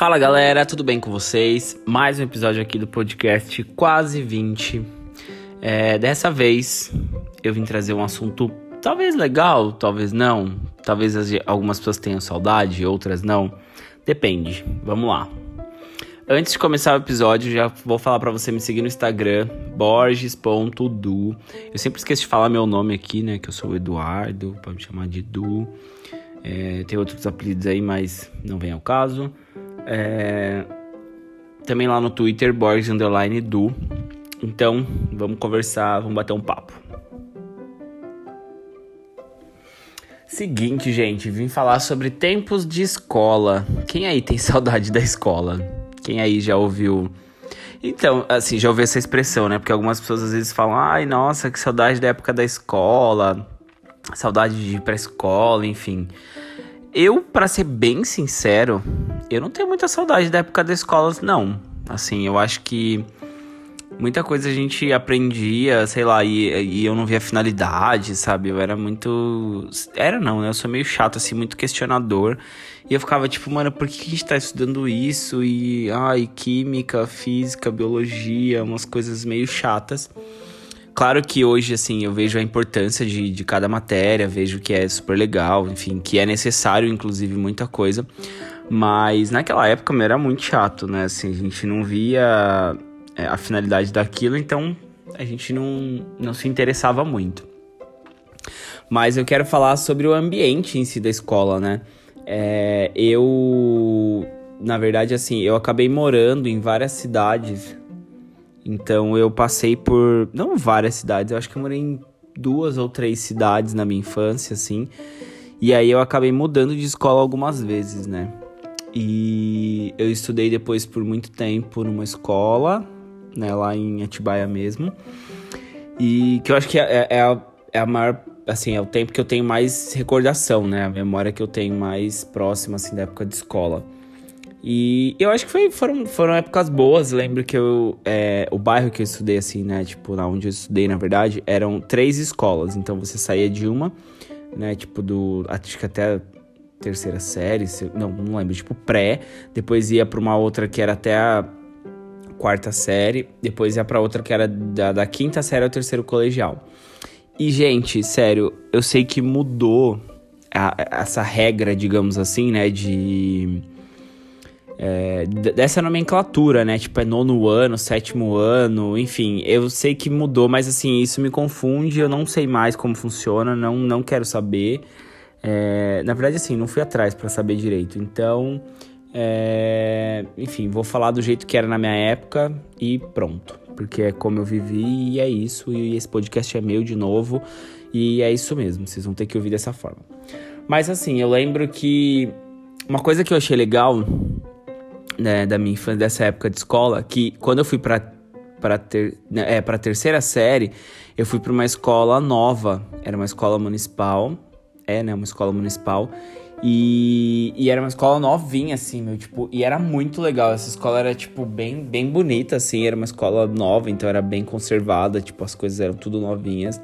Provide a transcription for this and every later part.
Fala galera, tudo bem com vocês? Mais um episódio aqui do podcast Quase 20. É, dessa vez eu vim trazer um assunto talvez legal, talvez não. Talvez algumas pessoas tenham saudade, outras não. Depende. Vamos lá. Antes de começar o episódio, já vou falar para você me seguir no Instagram, borges.du. Eu sempre esqueço de falar meu nome aqui, né? Que eu sou o Eduardo, pode me chamar de Du. É, tem outros apelidos aí, mas não vem ao caso. É, também lá no Twitter, Borges Underline Du. Então, vamos conversar, vamos bater um papo. Seguinte, gente, vim falar sobre tempos de escola. Quem aí tem saudade da escola? Quem aí já ouviu. Então, assim, já ouviu essa expressão, né? Porque algumas pessoas às vezes falam, ai, nossa, que saudade da época da escola, saudade de ir pra escola, enfim. Eu, para ser bem sincero, eu não tenho muita saudade da época da escola, não. Assim, eu acho que muita coisa a gente aprendia, sei lá, e, e, eu não via finalidade, sabe? Eu era muito. Era não, né? Eu sou meio chato, assim, muito questionador. E eu ficava tipo, mano, por que a gente tá estudando isso? E, ai, química, física, biologia, umas coisas meio chatas. Claro que hoje, assim, eu vejo a importância de, de cada matéria, vejo que é super legal, enfim, que é necessário, inclusive, muita coisa. Mas naquela época era muito chato, né? Assim, a gente não via é, a finalidade daquilo, então a gente não, não se interessava muito. Mas eu quero falar sobre o ambiente em si da escola, né? É, eu, na verdade, assim, eu acabei morando em várias cidades. Então eu passei por, não várias cidades, eu acho que eu morei em duas ou três cidades na minha infância, assim. E aí eu acabei mudando de escola algumas vezes, né? E eu estudei depois por muito tempo numa escola né, lá em Atibaia mesmo. E que eu acho que é, é, a, é a maior, assim, é o tempo que eu tenho mais recordação, né? A memória que eu tenho mais próxima, assim, da época de escola. E eu acho que foi, foram, foram épocas boas. Lembro que eu, é, o bairro que eu estudei, assim, né? Tipo, na onde eu estudei, na verdade, eram três escolas. Então você saía de uma, né? Tipo, do. Acho que até terceira série, não, não lembro, tipo pré, depois ia para uma outra que era até a quarta série, depois ia para outra que era da, da quinta série ao terceiro colegial. E, gente, sério, eu sei que mudou a, essa regra, digamos assim, né, de. É, dessa nomenclatura, né? Tipo, é nono ano, sétimo ano, enfim. Eu sei que mudou, mas assim, isso me confunde, eu não sei mais como funciona, não, não quero saber. É, na verdade, assim, não fui atrás para saber direito. Então, é, enfim, vou falar do jeito que era na minha época e pronto. Porque é como eu vivi e é isso. E esse podcast é meu de novo. E é isso mesmo, vocês vão ter que ouvir dessa forma. Mas assim, eu lembro que uma coisa que eu achei legal né, da minha infância, dessa época de escola, que quando eu fui pra, pra, ter, né, é, pra terceira série, eu fui pra uma escola nova. Era uma escola municipal. É, né? Uma escola municipal. E, e, era uma escola novinha, assim, meu, tipo, e era muito legal. Essa escola era, tipo, bem, bem bonita, assim, era uma escola nova, então era bem conservada, tipo, as coisas eram tudo novinhas.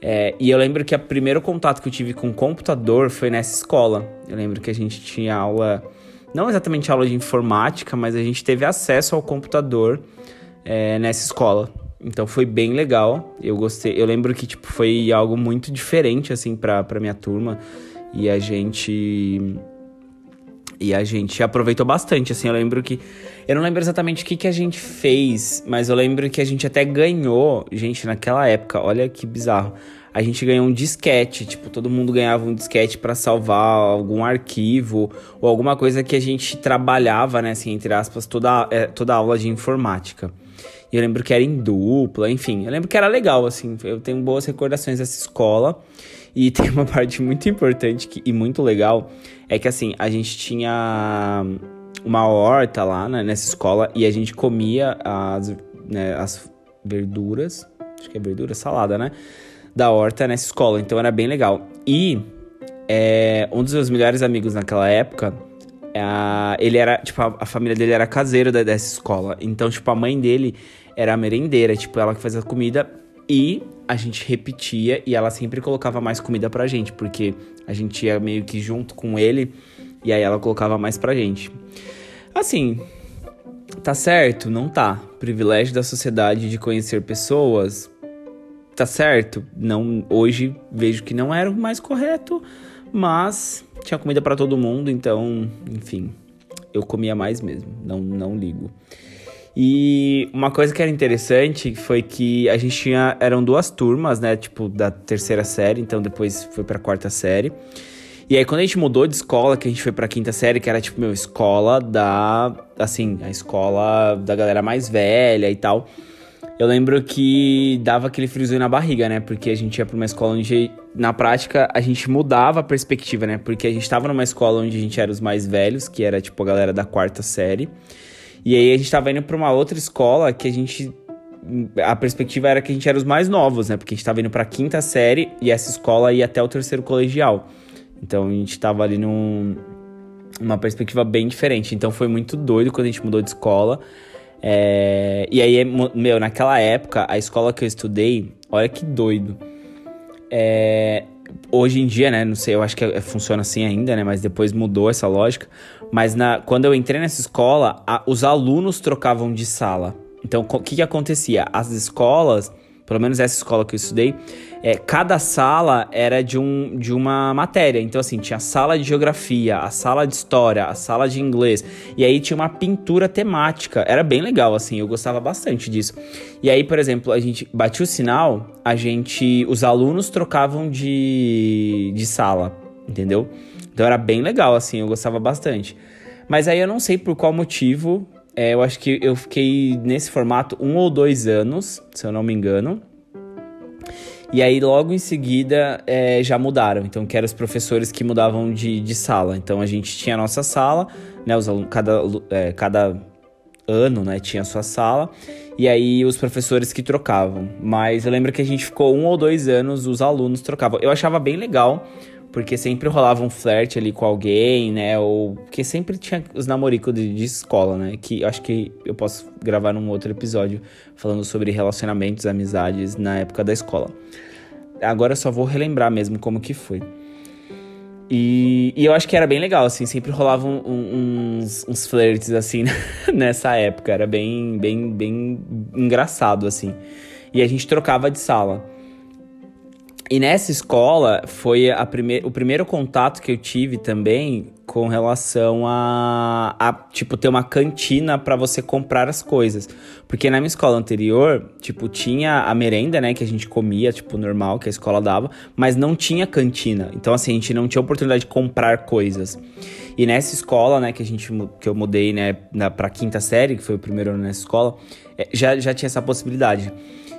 É, e eu lembro que o primeiro contato que eu tive com o computador foi nessa escola. Eu lembro que a gente tinha aula, não exatamente aula de informática, mas a gente teve acesso ao computador é, nessa escola. Então foi bem legal. Eu gostei. Eu lembro que, tipo, foi algo muito diferente, assim, pra minha turma. E a gente. E a gente aproveitou bastante, assim, eu lembro que... Eu não lembro exatamente o que, que a gente fez, mas eu lembro que a gente até ganhou... Gente, naquela época, olha que bizarro. A gente ganhou um disquete, tipo, todo mundo ganhava um disquete para salvar algum arquivo ou alguma coisa que a gente trabalhava, né, assim, entre aspas, toda, é, toda aula de informática. E eu lembro que era em dupla, enfim, eu lembro que era legal, assim, eu tenho boas recordações dessa escola. E tem uma parte muito importante que, e muito legal, é que assim, a gente tinha uma horta lá né, nessa escola e a gente comia as, né, as verduras, acho que é verdura, salada, né? Da horta nessa escola, então era bem legal. E é, um dos meus melhores amigos naquela época, é, ele era, tipo, a, a, família dele era caseiro da, dessa escola. Então, tipo, a mãe dele era a merendeira, tipo, ela que fazia a comida e a gente repetia e ela sempre colocava mais comida pra gente, porque a gente ia meio que junto com ele e aí ela colocava mais pra gente. Assim, tá certo? Não tá. Privilégio da sociedade de conhecer pessoas, tá certo? Não, hoje vejo que não era o mais correto, mas tinha comida para todo mundo, então, enfim, eu comia mais mesmo, não, não ligo. E uma coisa que era interessante foi que a gente tinha. Eram duas turmas, né? Tipo, da terceira série, então depois foi pra quarta série. E aí, quando a gente mudou de escola, que a gente foi pra quinta série, que era tipo, meu, escola da. Assim, a escola da galera mais velha e tal. Eu lembro que dava aquele friozinho na barriga, né? Porque a gente ia pra uma escola onde, na prática, a gente mudava a perspectiva, né? Porque a gente tava numa escola onde a gente era os mais velhos, que era tipo a galera da quarta série. E aí a gente tava indo pra uma outra escola que a gente. A perspectiva era que a gente era os mais novos, né? Porque a gente tava indo pra quinta série e essa escola ia até o terceiro colegial. Então a gente tava ali num. Uma perspectiva bem diferente. Então foi muito doido quando a gente mudou de escola. É, e aí, meu, naquela época, a escola que eu estudei, olha que doido. É, hoje em dia, né, não sei, eu acho que é, funciona assim ainda, né, mas depois mudou essa lógica. Mas na, quando eu entrei nessa escola, a, os alunos trocavam de sala. Então, o que, que acontecia? As escolas pelo menos essa escola que eu estudei, é, cada sala era de, um, de uma matéria. Então, assim, tinha a sala de geografia, a sala de história, a sala de inglês. E aí tinha uma pintura temática. Era bem legal, assim, eu gostava bastante disso. E aí, por exemplo, a gente batia o sinal, a gente. Os alunos trocavam de, de sala, entendeu? Então era bem legal, assim, eu gostava bastante. Mas aí eu não sei por qual motivo é, eu acho que eu fiquei nesse formato um ou dois anos, se eu não me engano. E aí, logo em seguida, é, já mudaram. Então, que eram os professores que mudavam de, de sala. Então, a gente tinha a nossa sala, né? Os alunos, cada, é, cada ano, né? Tinha a sua sala. E aí, os professores que trocavam. Mas eu lembro que a gente ficou um ou dois anos, os alunos trocavam. Eu achava bem legal, porque sempre rolava um flerte ali com alguém, né? Ou porque sempre tinha os namoricos de, de, escola, né? Que acho que eu posso gravar num outro episódio falando sobre relacionamentos, amizades na época da escola. Agora eu só vou relembrar mesmo como que foi. E, e eu acho que era bem legal, assim, sempre rolavam um, uns, uns flertes, assim, nessa época. Era bem, bem, bem engraçado, assim. E a gente trocava de sala. E nessa escola foi a prime o primeiro contato que eu tive também com relação a, a tipo, ter uma cantina para você comprar as coisas. Porque na minha escola anterior, tipo, tinha a merenda, né, que a gente comia, tipo, normal, que a escola dava, mas não tinha cantina. Então, assim, a gente não tinha oportunidade de comprar coisas. E nessa escola, né, que a gente que eu mudei, né, na, pra quinta série, que foi o primeiro ano nessa escola, é, já, já tinha essa possibilidade.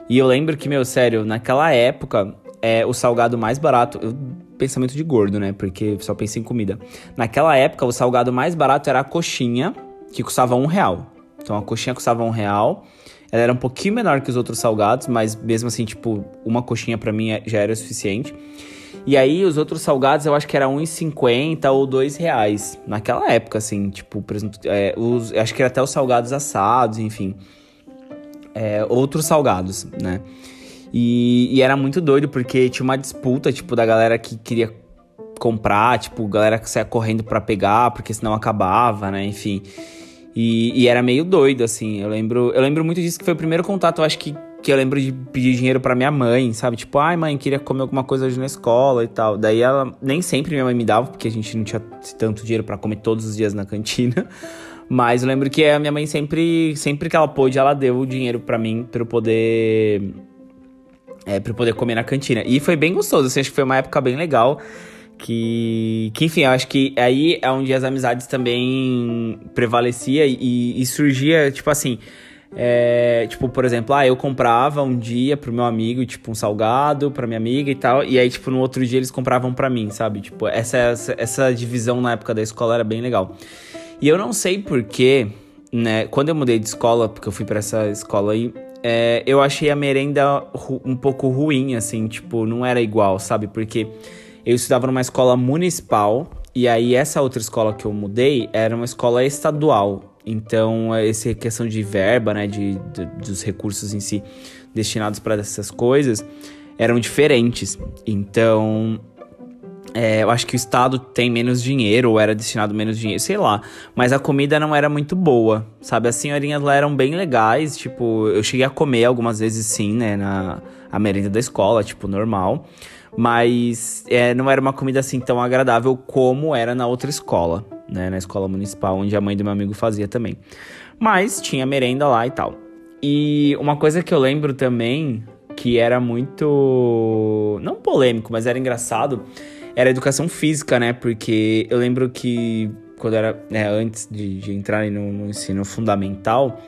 E eu lembro que, meu, sério, naquela época, é o salgado mais barato. Eu, pensamento de gordo, né? Porque só pensei em comida. Naquela época, o salgado mais barato era a coxinha, que custava um real. Então a coxinha custava um real. Ela era um pouquinho menor que os outros salgados, mas mesmo assim, tipo, uma coxinha para mim já era o suficiente. E aí, os outros salgados eu acho que era R$1,50 ou 2,00 reais. Naquela época, assim, tipo, exemplo, é, os, acho que era até os salgados assados, enfim. É, outros salgados, né? E, e, era muito doido, porque tinha uma disputa, tipo, da galera que queria comprar, tipo, galera que saia correndo para pegar, porque senão acabava, né? Enfim. E, e, era meio doido, assim. Eu lembro, eu lembro muito disso que foi o primeiro contato, eu acho que, que eu lembro de pedir dinheiro para minha mãe, sabe? Tipo, ai, mãe, queria comer alguma coisa hoje na escola e tal. Daí ela nem sempre minha mãe me dava, porque a gente não tinha tanto dinheiro para comer todos os dias na cantina. Mas eu lembro que a minha mãe sempre, sempre que ela pôde, ela deu o dinheiro para mim para eu poder é, eu poder comer na cantina. E foi bem gostoso, assim, acho que foi uma época bem legal. Que, que enfim, eu acho que aí é onde as amizades também prevalecia e, e surgia, tipo assim, é, tipo, por exemplo, ah, eu comprava um dia pro meu amigo, tipo, um salgado pra minha amiga e tal, e aí, tipo, no outro dia eles compravam pra mim, sabe? Tipo, essa, essa, essa divisão na época da escola era bem legal. E eu não sei porquê, né, quando eu mudei de escola, porque eu fui para essa escola aí, é, eu achei a merenda um pouco ruim, assim, tipo, não era igual, sabe? Porque eu estudava numa escola municipal e aí essa outra escola que eu mudei era uma escola estadual. Então, essa questão de verba, né, de, de dos recursos em si destinados para essas coisas eram diferentes. Então, É, eu acho que o Estado tem menos dinheiro, ou era destinado menos dinheiro, sei lá. Mas a comida não era muito boa, sabe? As senhorinhas lá eram bem legais, tipo, eu cheguei a comer algumas vezes sim, né, na a merenda da escola, tipo, normal. Mas é, não era uma comida assim tão agradável como era na outra escola, né? Na escola municipal, onde a mãe do meu amigo fazia também. Mas tinha merenda lá e tal. E uma coisa que eu lembro também, que era muito. não polêmico, mas era engraçado era educação física, né? Porque eu lembro que quando era né, antes de, de entrar no, no, ensino fundamental,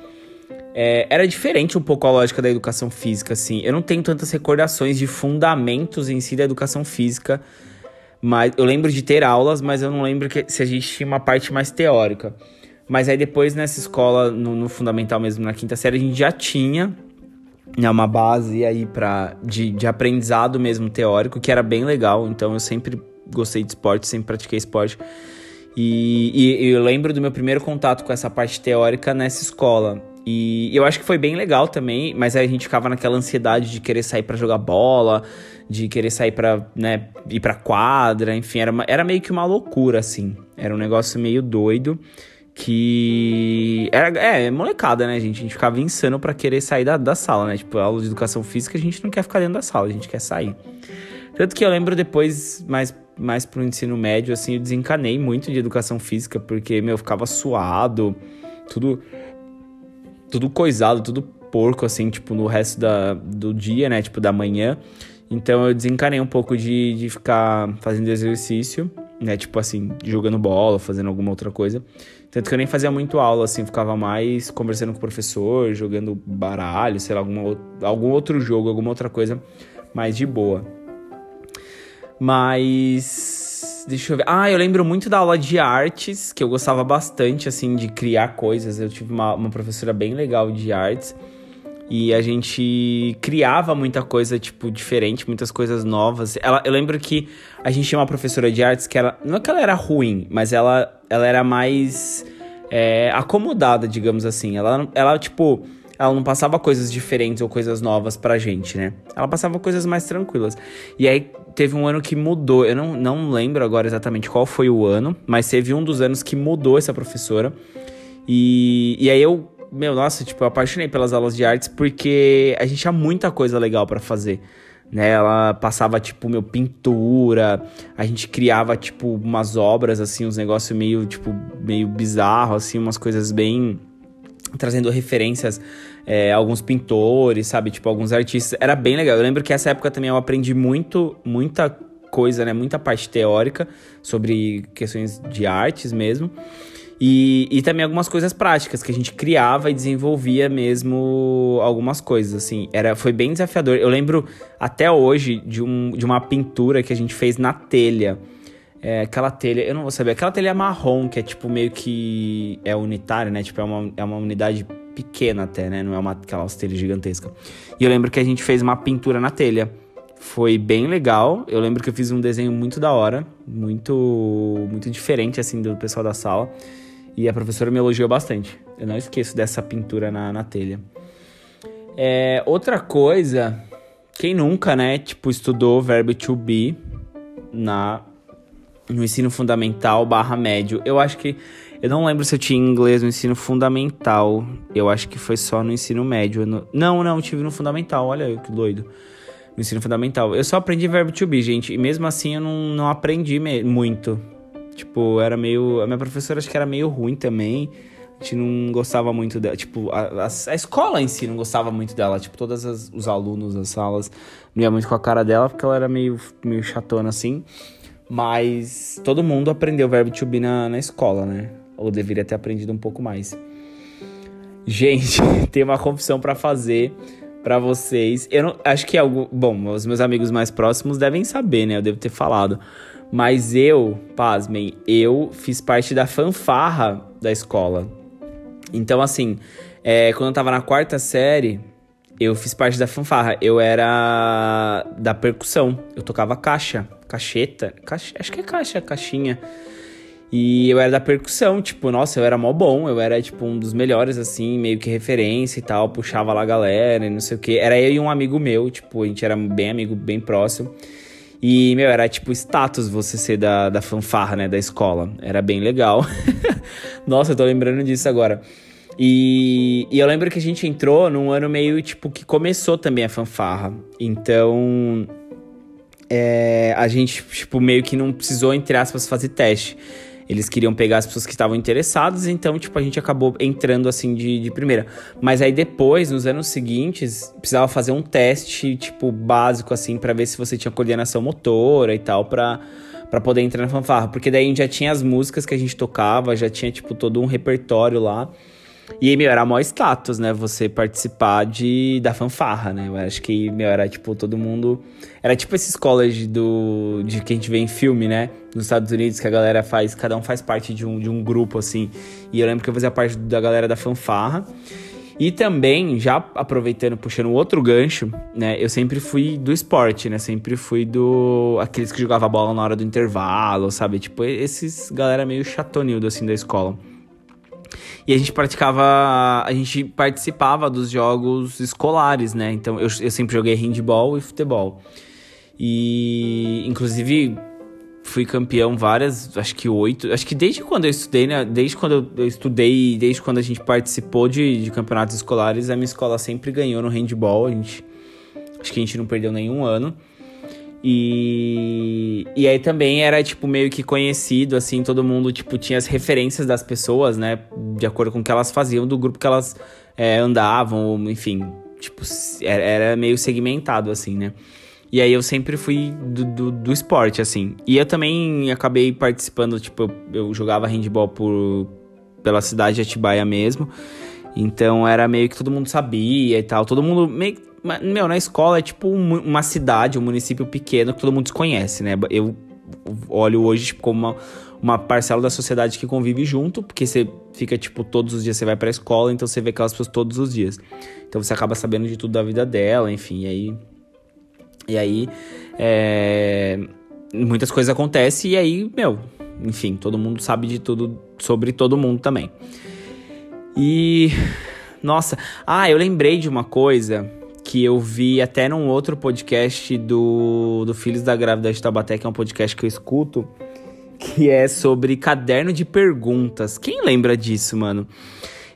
é, era diferente um pouco a lógica da educação física, assim. Eu não tenho tantas recordações de fundamentos em si da educação física, mas eu lembro de ter aulas, mas eu não lembro que, se a gente tinha uma parte mais teórica. Mas aí depois nessa escola, no, no fundamental mesmo, na quinta série, a gente já tinha né, uma base aí pra, de, de aprendizado mesmo teórico, que era bem legal. Então eu sempre gostei de esporte, sempre pratiquei esporte. E, e, eu lembro do meu primeiro contato com essa parte teórica nessa escola. E eu acho que foi bem legal também, mas aí a gente ficava naquela ansiedade de querer sair para jogar bola, de querer sair para né, ir pra quadra, enfim, era, uma, era meio que uma loucura, assim. Era um negócio meio doido que era é, molecada, né, gente? A gente ficava insano para querer sair da, da sala, né? Tipo, aula de educação física, a gente não quer ficar dentro da sala, a gente quer sair. Tanto que eu lembro depois, mais, mais pro ensino médio, assim, eu desencanei muito de educação física, porque, meu, eu ficava suado, tudo, tudo coisado, tudo porco, assim, tipo, no resto da, do dia, né? Tipo, da manhã. Então eu desencanei um pouco de, de ficar fazendo exercício, né? Tipo assim, jogando bola, fazendo alguma outra coisa. Tanto que eu nem fazia muito aula, assim, ficava mais conversando com o professor, jogando baralho, sei lá, alguma, algum outro jogo, alguma outra coisa mais de boa. Mas. Deixa eu ver. Ah, eu lembro muito da aula de artes, que eu gostava bastante, assim, de criar coisas. Eu tive uma, uma professora bem legal de artes. E a gente criava muita coisa, tipo, diferente, muitas coisas novas. Ela, eu lembro que a gente tinha uma professora de artes que ela. Não é que ela era ruim, mas ela ela era mais é, acomodada, digamos assim. Ela, ela, tipo, ela não passava coisas diferentes ou coisas novas pra gente, né? Ela passava coisas mais tranquilas. E aí teve um ano que mudou. Eu não, não lembro agora exatamente qual foi o ano, mas teve um dos anos que mudou essa professora. E, e aí eu, meu, nossa, tipo, eu apaixonei pelas aulas de artes porque a gente tinha muita coisa legal para fazer né? Ela passava, tipo, meu, pintura, a gente criava, tipo, umas obras, assim, uns negócios meio, tipo, meio bizarro, assim, umas coisas bem... trazendo referências é, alguns pintores, sabe? Tipo, alguns artistas. Era bem legal. Eu lembro que essa época também eu aprendi muito, muita coisa, né? Muita parte teórica sobre questões de artes mesmo. E, e também algumas coisas práticas que a gente criava e desenvolvia mesmo algumas coisas, assim. Era, foi bem desafiador. Eu lembro até hoje de, um, de uma pintura que a gente fez na telha. É, aquela telha, eu não vou saber, aquela telha marrom, que é tipo meio que é unitária, né? Tipo, é uma, é uma unidade pequena até, né? Não é uma aquela telha gigantesca. E eu lembro que a gente fez uma pintura na telha. Foi bem legal. Eu lembro que eu fiz um desenho muito da hora, muito muito diferente assim do pessoal da sala. E a professora me elogiou bastante. Eu não esqueço dessa pintura na, na telha. É, outra coisa, quem nunca, né, tipo, estudou verbo to be na, no ensino fundamental barra médio? Eu acho que. Eu não lembro se eu tinha inglês no ensino fundamental. Eu acho que foi só no ensino médio. No, não, não, tive no fundamental. Olha que doido. No ensino fundamental. Eu só aprendi verbo to be, gente. E mesmo assim eu não, não aprendi muito. Tipo, era meio. A minha professora acho que era meio ruim também. A gente não gostava muito dela. Tipo, a, a, a escola em si não gostava muito dela. Tipo, todos as, os alunos das salas não ia muito com a cara dela, porque ela era meio, meio chatona assim. Mas todo mundo aprendeu o verbo to be na, na escola, né? Ou deveria ter aprendido um pouco mais. Gente, tem uma confissão para fazer para vocês. Eu não, acho que é algo. Bom, os meus amigos mais próximos devem saber, né? Eu devo ter falado. Mas eu, pasmem, eu fiz parte da fanfarra da escola. Então, assim, é, quando eu tava na quarta série, eu fiz parte da fanfarra. Eu era da percussão. Eu tocava caixa, cacheta, caixa, acho que é caixa, caixinha. E eu era da percussão, tipo, nossa, eu era mó bom, eu era, tipo, um dos melhores, assim, meio que referência e tal, puxava lá a galera e não sei o que. Era eu e um amigo meu, tipo, a gente era bem amigo, bem próximo. E, meu, era tipo status você ser da, da fanfarra, né, da escola. Era bem legal. Nossa, eu tô lembrando disso agora. E, e, eu lembro que a gente entrou num ano meio, tipo, que começou também a fanfarra. Então, é, a gente, tipo, meio que não precisou, entre aspas, fazer teste. Eles queriam pegar as pessoas que estavam interessadas, então, tipo, a gente acabou entrando assim de, de primeira. Mas aí depois, nos anos seguintes, precisava fazer um teste, tipo, básico, assim, para ver se você tinha coordenação motora e tal, pra, pra poder entrar na fanfarra. Porque daí a gente já tinha as músicas que a gente tocava, já tinha, tipo, todo um repertório lá. E, meu, era maior status, né? Você participar de, da fanfarra, né? Eu acho que, meu, era tipo todo mundo. Era tipo esses college do, de que a gente vê em filme, né? Nos Estados Unidos, que a galera faz, cada um faz parte de um, de um grupo, assim. E eu lembro que eu fazia parte da galera da fanfarra. E também, já aproveitando, puxando outro gancho, né? Eu sempre fui do esporte, né? Sempre fui do. aqueles que jogavam bola na hora do intervalo, sabe? Tipo, esses galera meio chatonildo, assim, da escola. E a gente praticava, a gente participava dos jogos escolares, né? Então eu, eu sempre joguei handball e futebol. E inclusive fui campeão várias, acho que oito, acho que desde quando eu estudei, né? Desde quando eu estudei, desde quando a gente participou de, de campeonatos escolares, a minha escola sempre ganhou no handball. A gente, acho que a gente não perdeu nenhum ano. E, e aí também era, tipo, meio que conhecido, assim, todo mundo, tipo, tinha as referências das pessoas, né? De acordo com o que elas faziam, do grupo que elas é, andavam, enfim, tipo, era, meio segmentado, assim, né? E aí eu sempre fui do, do, do, esporte, assim. E eu também acabei participando, tipo, eu, eu jogava handball por, pela cidade de Atibaia mesmo. Então era meio que todo mundo sabia e tal. Todo mundo meio meu, na escola é tipo uma cidade, um município pequeno que todo mundo desconhece, né? Eu olho hoje tipo, como uma, uma parcela da sociedade que convive junto, porque você fica, tipo, todos os dias você vai pra escola, então você vê aquelas pessoas todos os dias. Então você acaba sabendo de tudo da vida dela, enfim, e aí. E aí. É, muitas coisas acontecem, e aí, meu, enfim, todo mundo sabe de tudo sobre todo mundo também. E. Nossa, ah, eu lembrei de uma coisa que eu vi até num outro podcast do, do Filhos da Grávida de Tabaté, que é um podcast que eu escuto, que é sobre caderno de perguntas. Quem lembra disso, mano?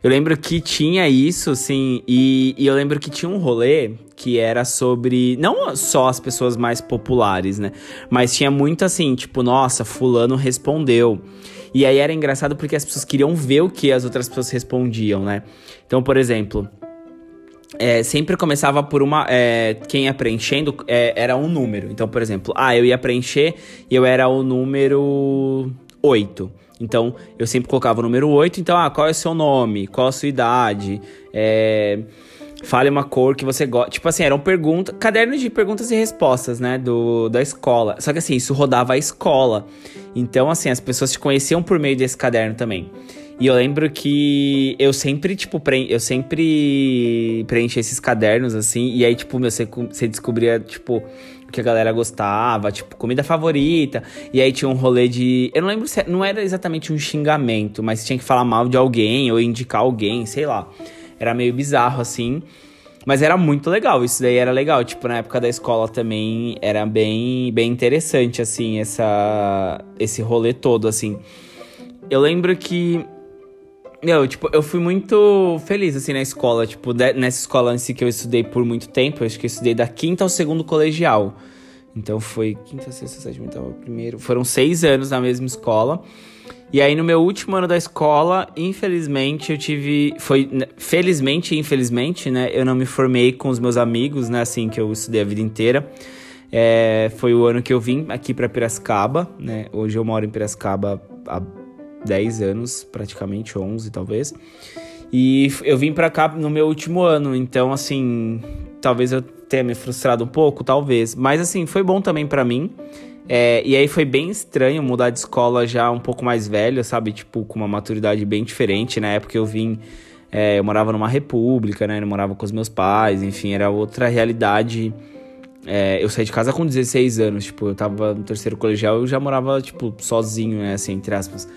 Eu lembro que tinha isso, assim, e, e, eu lembro que tinha um rolê que era sobre. Não só as pessoas mais populares, né? Mas tinha muito assim, tipo, nossa, Fulano respondeu. E aí era engraçado porque as pessoas queriam ver o que as outras pessoas respondiam, né? Então, por exemplo, é, sempre começava por uma. É, quem ia preenchendo é, era um número. Então, por exemplo, ah, eu ia preencher e eu era o número 8. Então, eu sempre colocava o número 8. Então, ah, qual é o seu nome? Qual a sua idade? É, fale uma cor que você gosta. Tipo assim, eram perguntas. Cadernos de perguntas e respostas, né? Do, da escola. Só que assim, isso rodava a escola. Então, assim, as pessoas se conheciam por meio desse caderno também. E eu lembro que eu sempre, tipo, pre... eu sempre preenchi esses cadernos, assim, e aí, tipo, meu, você, descobria, tipo, o que a galera gostava, tipo, comida favorita. E aí tinha um rolê de. Eu não lembro se. Não era exatamente um xingamento, mas tinha que falar mal de alguém ou indicar alguém, sei lá. Era meio bizarro, assim. Mas era muito legal, isso daí era legal. Tipo, na época da escola também era bem, bem interessante, assim, essa, esse rolê todo, assim. Eu lembro que eu, tipo, eu fui muito feliz, assim, na escola. Tipo, de, nessa escola em que eu estudei por muito tempo. Eu acho que eu estudei da quinta ao segundo colegial. Então foi quinta, sexta, sétima, oitava, primeiro. Foram seis anos na mesma escola. E aí, no meu último ano da escola, infelizmente, eu tive. Foi. Né, felizmente e infelizmente, né? Eu não me formei com os meus amigos, né? Assim, que eu estudei a vida inteira. É, foi o ano que eu vim aqui para Piracicaba, né? Hoje eu moro em Piracicaba há 10 anos, praticamente 11 talvez. E eu vim para cá no meu último ano, então assim, talvez eu tenha me frustrado um pouco, talvez, mas assim, foi bom também para mim. É, e aí foi bem estranho mudar de escola já um pouco mais velho, sabe? Tipo, com uma maturidade bem diferente. Na época eu vim, é, eu morava numa república, né? Eu morava com os meus pais, enfim, era outra realidade. É, eu saí de casa com 16 anos, tipo, eu tava no terceiro colegial, eu já morava, tipo, sozinho, né? Assim, entre aspas.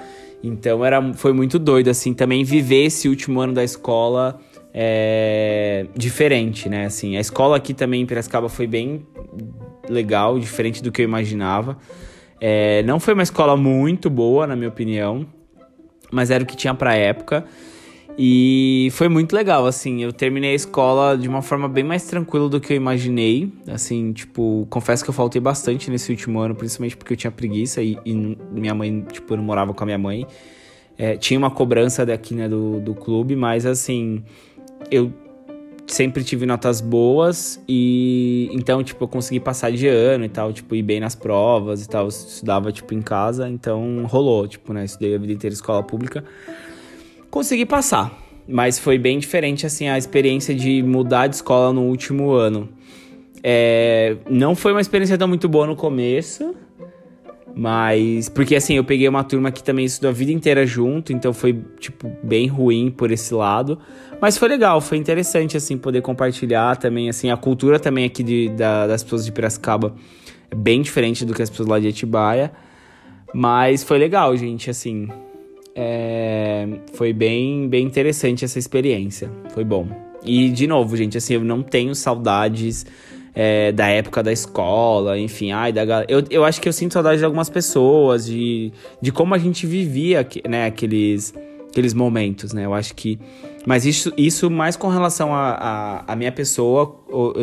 Então era, foi muito doido, assim, também viver esse último ano da escola é, diferente, né? Assim, a escola aqui também em Piracicaba foi bem legal, diferente do que eu imaginava. É, não foi uma escola muito boa, na minha opinião, mas era o que tinha pra época. E foi muito legal, assim. Eu terminei a escola de uma forma bem mais tranquila do que eu imaginei. Assim, tipo, confesso que eu faltei bastante nesse último ano, principalmente porque eu tinha preguiça e, e minha mãe, tipo, eu não morava com a minha mãe. É, tinha uma cobrança daqui, né, do, do clube, mas assim, eu sempre tive notas boas e então, tipo, eu consegui passar de ano e tal, tipo, ir bem nas provas e tal, eu estudava, tipo, em casa, então rolou, tipo, né, estudei a vida inteira escola pública consegui passar. Mas foi bem diferente, assim, a experiência de mudar de escola no último ano. É, não foi uma experiência tão muito boa no começo, mas. Porque, assim, eu peguei uma turma que também estudou a vida inteira junto, então foi, tipo, bem ruim por esse lado. Mas foi legal, foi interessante, assim, poder compartilhar também, assim, a cultura também aqui de, da, das pessoas de Piracicaba é bem diferente do que as pessoas lá de Atibaia. Mas foi legal, gente, assim. É, foi bem, bem interessante essa experiência. Foi bom. E, de novo, gente, assim, eu não tenho saudades é, da época da escola, enfim, ai, da eu, eu acho que eu sinto saudade de algumas pessoas, de, de como a gente vivia, né, aqueles, aqueles momentos, né? Eu acho que. Mas isso, isso mais com relação a, a, a minha pessoa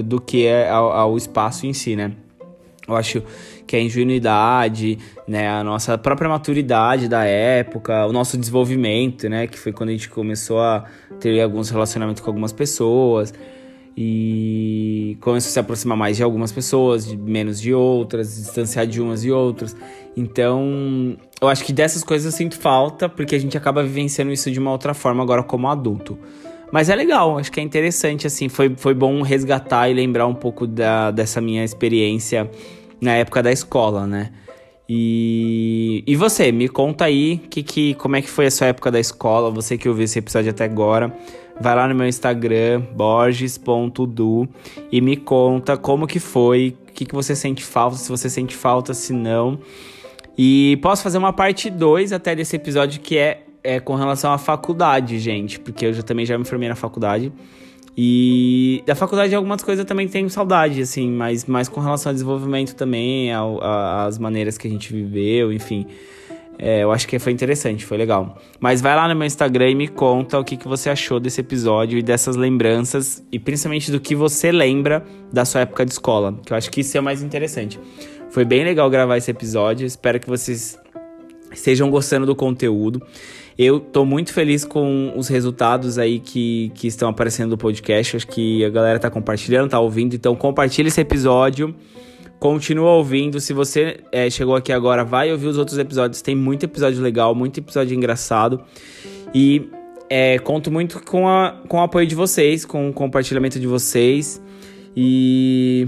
do que é ao, ao espaço em si, né? Eu acho que a ingenuidade, né, a nossa própria maturidade da época, o nosso desenvolvimento, né, que foi quando a gente começou a ter alguns relacionamentos com algumas pessoas e começou a se aproximar mais de algumas pessoas, de menos de outras, distanciar de umas e outras. Então, eu acho que dessas coisas eu sinto falta, porque a gente acaba vivenciando isso de uma outra forma agora como adulto. Mas é legal, acho que é interessante, assim, foi, foi bom resgatar e lembrar um pouco da, dessa minha experiência na época da escola, né? E, e você, me conta aí que, que, como é que foi a sua época da escola, você que ouviu esse episódio até agora. Vai lá no meu Instagram, borges.du e me conta como que foi, o que, que você sente falta, se você sente falta, se não. E posso fazer uma parte 2 até desse episódio que é, é com relação à faculdade, gente, porque eu já, também já me formei na faculdade. E da faculdade algumas coisas eu também tenho saudade, assim, mas mais com relação ao desenvolvimento também, ao, a, as maneiras que a gente viveu, enfim. É, eu acho que foi interessante, foi legal. Mas vai lá no meu Instagram e me conta o que, que você achou desse episódio e dessas lembranças, e principalmente do que você lembra da sua época de escola, que eu acho que isso é o mais interessante. Foi bem legal gravar esse episódio, espero que vocês estejam gostando do conteúdo. Eu tô muito feliz com os resultados aí que, que estão aparecendo no podcast. Acho que a galera tá compartilhando, tá ouvindo. Então compartilha esse episódio. Continua ouvindo. Se você é, chegou aqui agora, vai ouvir os outros episódios. Tem muito episódio legal, muito episódio engraçado. E é, conto muito com, a, com o apoio de vocês, com o compartilhamento de vocês. E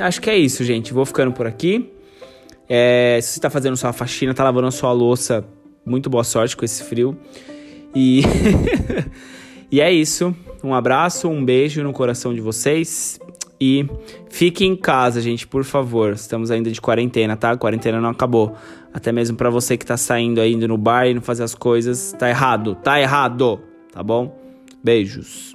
acho que é isso, gente. Vou ficando por aqui. É, se você está fazendo sua faxina, tá lavando sua louça, muito boa sorte com esse frio. E, e é isso. Um abraço, um beijo no coração de vocês. E fique em casa, gente, por favor. Estamos ainda de quarentena, tá? A quarentena não acabou. Até mesmo para você que tá saindo indo no bar e não fazer as coisas, tá errado, tá errado, tá bom? Beijos.